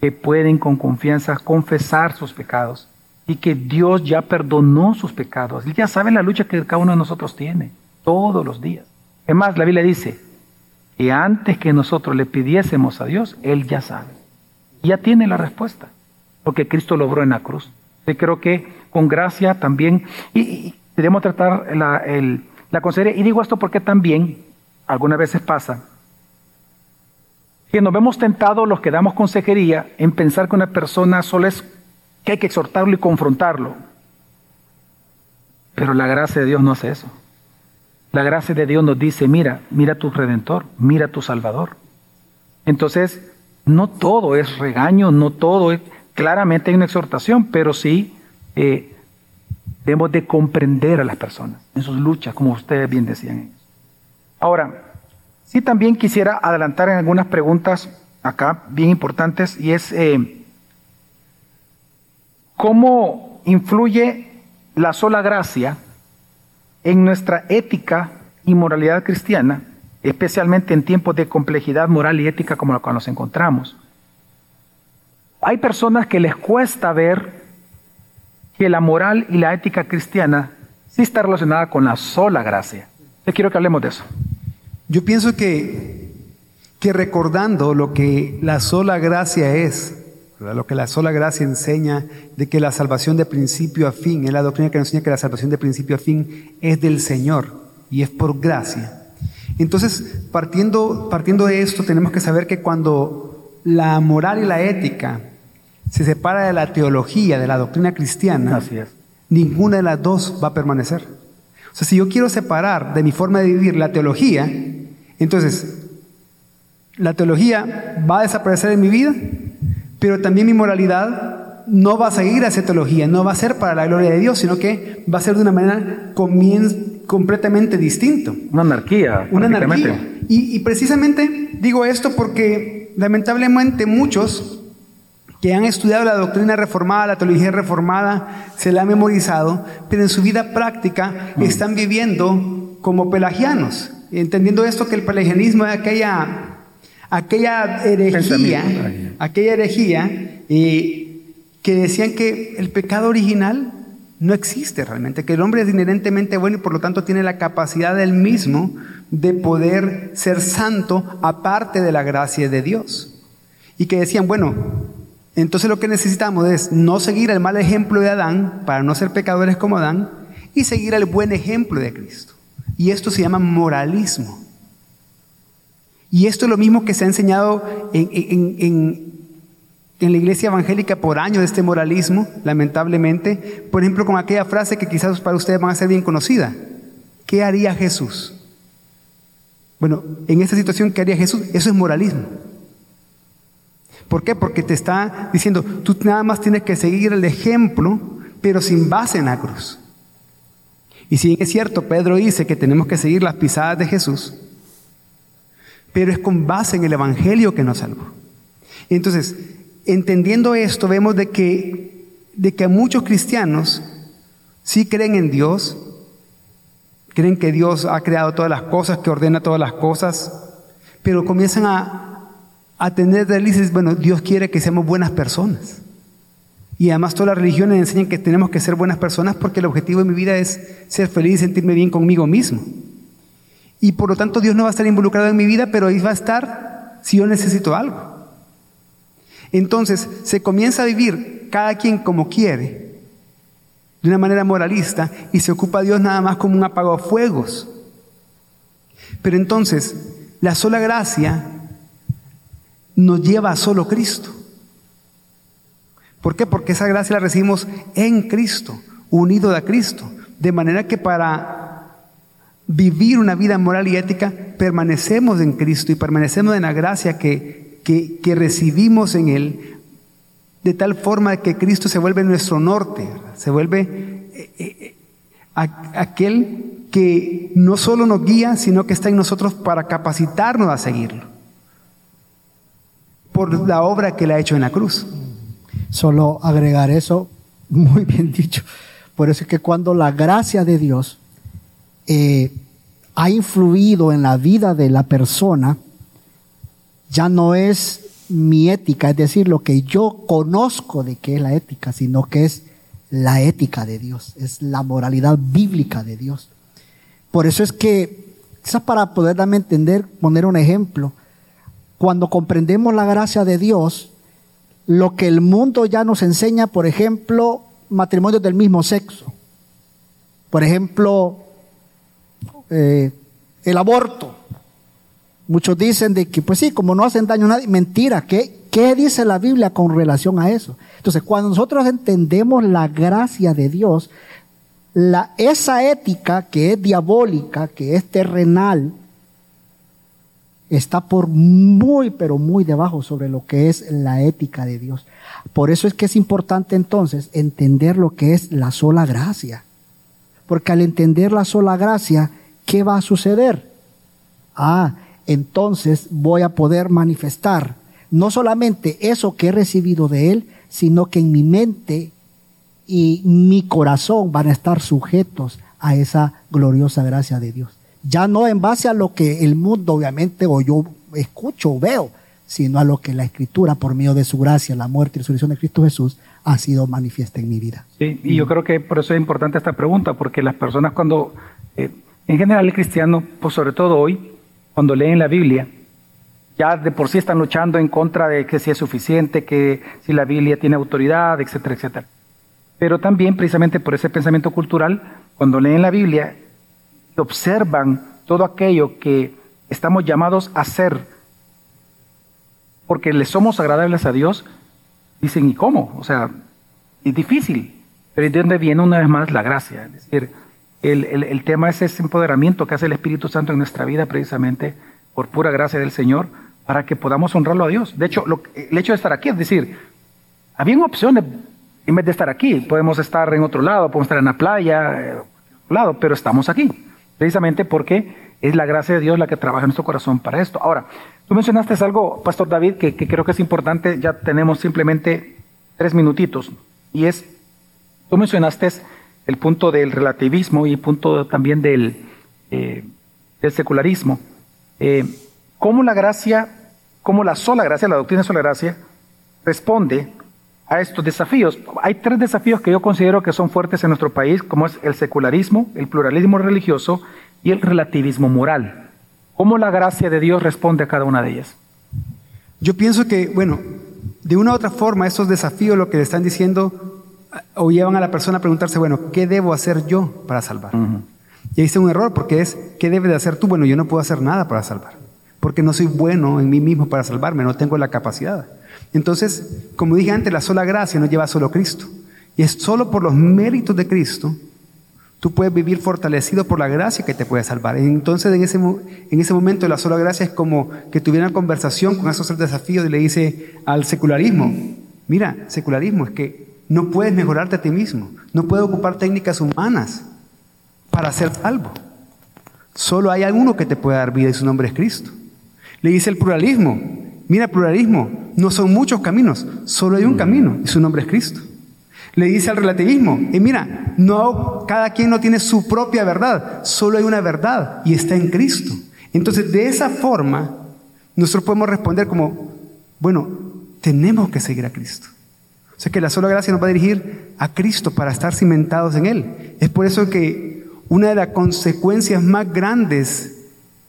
que pueden con confianza confesar sus pecados y que Dios ya perdonó sus pecados. Él ya sabe la lucha que cada uno de nosotros tiene todos los días. Es más, la Biblia dice que antes que nosotros le pidiésemos a Dios, Él ya sabe. Ya tiene la respuesta, porque Cristo logró en la cruz. Yo creo que con gracia también, y, debemos tratar la, la consejería, y digo esto porque también algunas veces pasa que nos vemos tentados los que damos consejería en pensar que una persona solo es que hay que exhortarlo y confrontarlo. Pero la gracia de Dios no hace eso. La gracia de Dios nos dice, mira, mira tu redentor, mira tu salvador. Entonces, no todo es regaño, no todo es, claramente hay una exhortación, pero sí eh, debemos de comprender a las personas en sus luchas, como ustedes bien decían. Ahora, sí también quisiera adelantar en algunas preguntas acá, bien importantes, y es, eh, ¿Cómo influye la sola gracia en nuestra ética y moralidad cristiana, especialmente en tiempos de complejidad moral y ética como la cual nos encontramos? Hay personas que les cuesta ver que la moral y la ética cristiana sí está relacionada con la sola gracia. Yo quiero que hablemos de eso. Yo pienso que, que recordando lo que la sola gracia es, lo que la sola gracia enseña de que la salvación de principio a fin, es la doctrina que nos enseña que la salvación de principio a fin es del Señor y es por gracia. Entonces, partiendo, partiendo de esto, tenemos que saber que cuando la moral y la ética se separa de la teología, de la doctrina cristiana, ninguna de las dos va a permanecer. O sea, si yo quiero separar de mi forma de vivir la teología, entonces la teología va a desaparecer en mi vida pero también mi moralidad no va a seguir a esa teología, no va a ser para la gloria de Dios, sino que va a ser de una manera completamente distinta. Una anarquía. Una anarquía. Y, y precisamente digo esto porque lamentablemente muchos que han estudiado la doctrina reformada, la teología reformada, se la han memorizado, pero en su vida práctica mm. están viviendo como pelagianos, entendiendo esto que el pelagianismo es aquella aquella herejía, aquella herejía que decían que el pecado original no existe realmente, que el hombre es inherentemente bueno y por lo tanto tiene la capacidad del mismo de poder ser santo aparte de la gracia de Dios. Y que decían, bueno, entonces lo que necesitamos es no seguir el mal ejemplo de Adán para no ser pecadores como Adán y seguir el buen ejemplo de Cristo. Y esto se llama moralismo. Y esto es lo mismo que se ha enseñado en, la iglesia evangélica por años, este moralismo, lamentablemente. Por ejemplo, con aquella frase que quizás para ustedes van a ser bien conocida. ¿Qué haría Jesús? Bueno, en esta situación, ¿qué haría Jesús? Eso es moralismo. ¿Por qué? Porque te está diciendo, tú nada más tienes que seguir el ejemplo, pero sin base en la cruz. Y si es cierto, Pedro dice que tenemos que seguir las pisadas de Jesús, pero es con base en el Evangelio que nos salvó. Entonces, entendiendo esto, vemos de que, de que muchos cristianos sí creen en Dios, creen que Dios ha creado todas las cosas, que ordena todas las cosas, pero comienzan a, a tener delices, bueno, Dios quiere que seamos buenas personas. Y además todas las religiones enseñan que tenemos que ser buenas personas porque el objetivo de mi vida es ser feliz y sentirme bien conmigo mismo. Y por lo tanto Dios no va a estar involucrado en mi vida, pero ahí va a estar si yo necesito algo. Entonces se comienza a vivir cada quien como quiere, de una manera moralista, y se ocupa a Dios nada más como un apagafuegos. Pero entonces la sola gracia nos lleva a solo Cristo. ¿Por qué? Porque esa gracia la recibimos en Cristo, unido a Cristo. De manera que para vivir una vida moral y ética, permanecemos en Cristo y permanecemos en la gracia que, que, recibimos en Él, de tal forma que Cristo se vuelve nuestro norte, se vuelve eh, eh, aquel que no solo nos guía, sino que está en nosotros para capacitarnos a seguirlo, por la obra que Él ha hecho en la cruz. Solo agregar eso, muy bien dicho. Por eso es que cuando la gracia de Dios eh, ha influido en la vida de la persona, ya no es mi ética, es decir, lo que yo conozco de qué es la ética, sino que es la ética de Dios, es la moralidad bíblica de Dios. Por eso es que, quizás para poder darme a entender, poner un ejemplo, cuando comprendemos la gracia de Dios, lo que el mundo ya nos enseña, por ejemplo, matrimonios del mismo sexo, por ejemplo, eh, el aborto, Muchos dicen de que, pues sí, como no hacen daño a nadie, mentira, ¿qué, ¿qué dice la Biblia con relación a eso? Entonces, cuando nosotros entendemos la gracia de Dios, la, esa ética que es diabólica, que es terrenal, está por muy, pero muy debajo sobre lo que es la ética de Dios. Por eso es que es importante entonces entender lo que es la sola gracia. Porque al entender la sola gracia, ¿qué va a suceder? Ah, entonces voy a poder manifestar no solamente eso que he recibido de Él, sino que en mi mente y mi corazón van a estar sujetos a esa gloriosa gracia de Dios. Ya no en base a lo que el mundo obviamente o yo escucho o veo, sino a lo que la Escritura, por medio de su gracia, la muerte y resurrección de Cristo Jesús, ha sido manifiesta en mi vida. Sí, y yo creo que por eso es importante esta pregunta, porque las personas cuando, eh, en general el cristiano, pues sobre todo hoy, cuando leen la Biblia, ya de por sí están luchando en contra de que si es suficiente, que si la Biblia tiene autoridad, etcétera, etcétera. Pero también precisamente por ese pensamiento cultural, cuando leen la Biblia, observan todo aquello que estamos llamados a hacer porque le somos agradables a Dios, dicen, ¿y cómo? O sea, es difícil. Pero de dónde viene una vez más la gracia. Es decir, el, tema es ese empoderamiento que hace el Espíritu Santo en nuestra vida precisamente por pura gracia del Señor para que podamos honrarlo a Dios. De hecho, el hecho de estar aquí, es decir, había opciones en vez de estar aquí. Podemos estar en otro lado, podemos estar en la playa, eh, lado, pero estamos aquí, precisamente porque es la gracia de Dios la que trabaja en nuestro corazón para esto. Ahora, tú mencionaste algo, Pastor David, que, que creo que es importante, ya tenemos simplemente tres minutitos, y es, tú mencionaste el punto del relativismo y punto también del, eh, secularismo. Eh, ¿Cómo la gracia, cómo la sola gracia, la doctrina de sola gracia, responde a estos desafíos? Hay tres desafíos que yo considero que son fuertes en nuestro país, como es el secularismo, el pluralismo religioso y el relativismo moral. ¿Cómo la gracia de Dios responde a cada una de ellas? Yo pienso que, bueno, de una u otra forma, estos desafíos lo que le están diciendo o llevan a la persona a preguntarse, bueno, ¿qué debo hacer yo para salvar? Y ahí está un error, porque es, ¿qué debes de hacer tú? Bueno, yo no puedo hacer nada para salvar, porque no soy bueno en mí mismo para salvarme, no tengo la capacidad. Entonces, como dije antes, la sola gracia no lleva solo Cristo. Y es solo por los méritos de Cristo, tú puedes vivir fortalecido por la gracia que te puede salvar. Entonces, en ese, en ese momento, la sola gracia es como que tuviera una conversación con esos tres desafíos y le dice al secularismo, mira, secularismo es que no puedes mejorarte a ti mismo. No puedes ocupar técnicas humanas para ser salvo. Solo hay alguno que te puede dar vida y su nombre es Cristo. Le dice el pluralismo. Mira, pluralismo, no son muchos caminos, solo hay un camino y su nombre es Cristo. Le dice al relativismo, y mira, no, cada quien no tiene su propia verdad, solo hay una verdad y está en Cristo. Entonces, de esa forma, nosotros podemos responder como, bueno, tenemos que seguir a Cristo. O sea que la sola gracia nos va a dirigir a Cristo para estar cimentados en Él. Es por eso que una de las consecuencias más grandes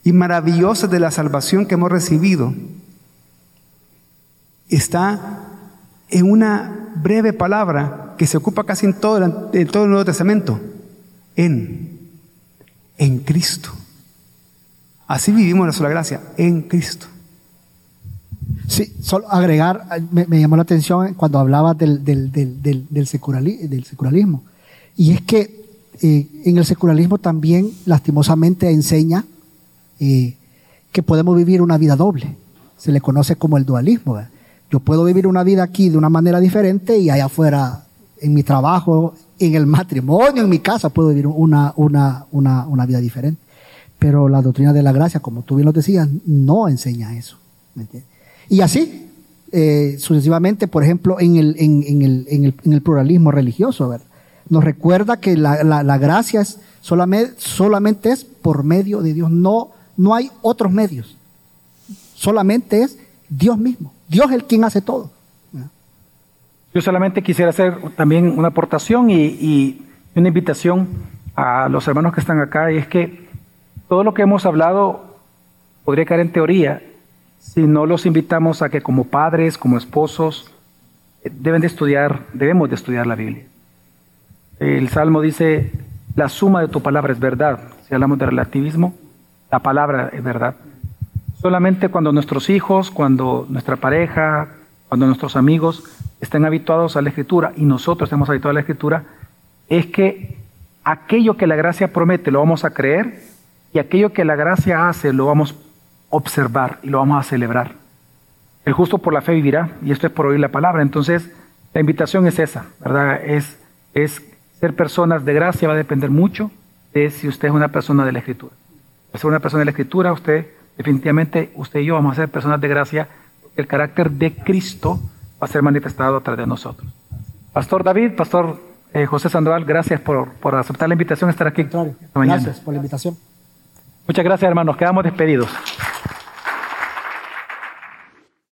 y maravillosas de la salvación que hemos recibido está en una breve palabra que se ocupa casi en todo, el, todo el Nuevo Testamento. En, en Cristo. Así vivimos la sola gracia, en Cristo. Sí, solo agregar, me, llamó la atención cuando hablaba del, del, del, del, secularismo. Y es que eh, en el secularismo también lastimosamente enseña eh, que podemos vivir una vida doble. Se le conoce como el dualismo. Yo puedo vivir una vida aquí de una manera diferente y allá afuera, en mi trabajo, en el matrimonio, en mi casa, puedo vivir una, una, una, una vida diferente. Pero la doctrina de la gracia, como tú bien lo decías, no enseña eso. ¿me entiendes? Y así, eh, sucesivamente, por ejemplo, en el, en, el, en, el, en el, pluralismo religioso, ¿verdad? nos recuerda que la, la, gracia es solamente, solamente es por medio de Dios, no, no hay otros medios, solamente es Dios mismo. Dios el quien hace todo. Yo solamente quisiera hacer también una aportación y, y una invitación a los hermanos que están acá, y es que todo lo que hemos hablado podría caer en teoría si no los invitamos a que como padres, como esposos, eh, deben de estudiar, debemos de estudiar la Biblia. El Salmo dice, la suma de tu palabra es verdad. Si hablamos de relativismo, la palabra es verdad. Solamente cuando nuestros hijos, cuando nuestra pareja, cuando nuestros amigos estén habituados a la escritura y nosotros estemos habituados a la escritura, es que aquello que la gracia promete lo vamos a creer y aquello que la gracia hace lo vamos observar y lo vamos a celebrar. El justo por la fe vivirá y esto es por oír la palabra. Entonces, la invitación es esa, ¿verdad? Es, es ser personas de gracia va a depender mucho de si usted es una persona de la Escritura. Al ser una persona de la Escritura, usted, definitivamente, usted y yo vamos a ser personas de gracia, porque el carácter de Cristo va a ser manifestado a través de nosotros. Pastor David, Pastor eh, José Sandoval, gracias por, por, aceptar la invitación a estar aquí. Gracias por la invitación. Muchas gracias, hermanos. Quedamos despedidos.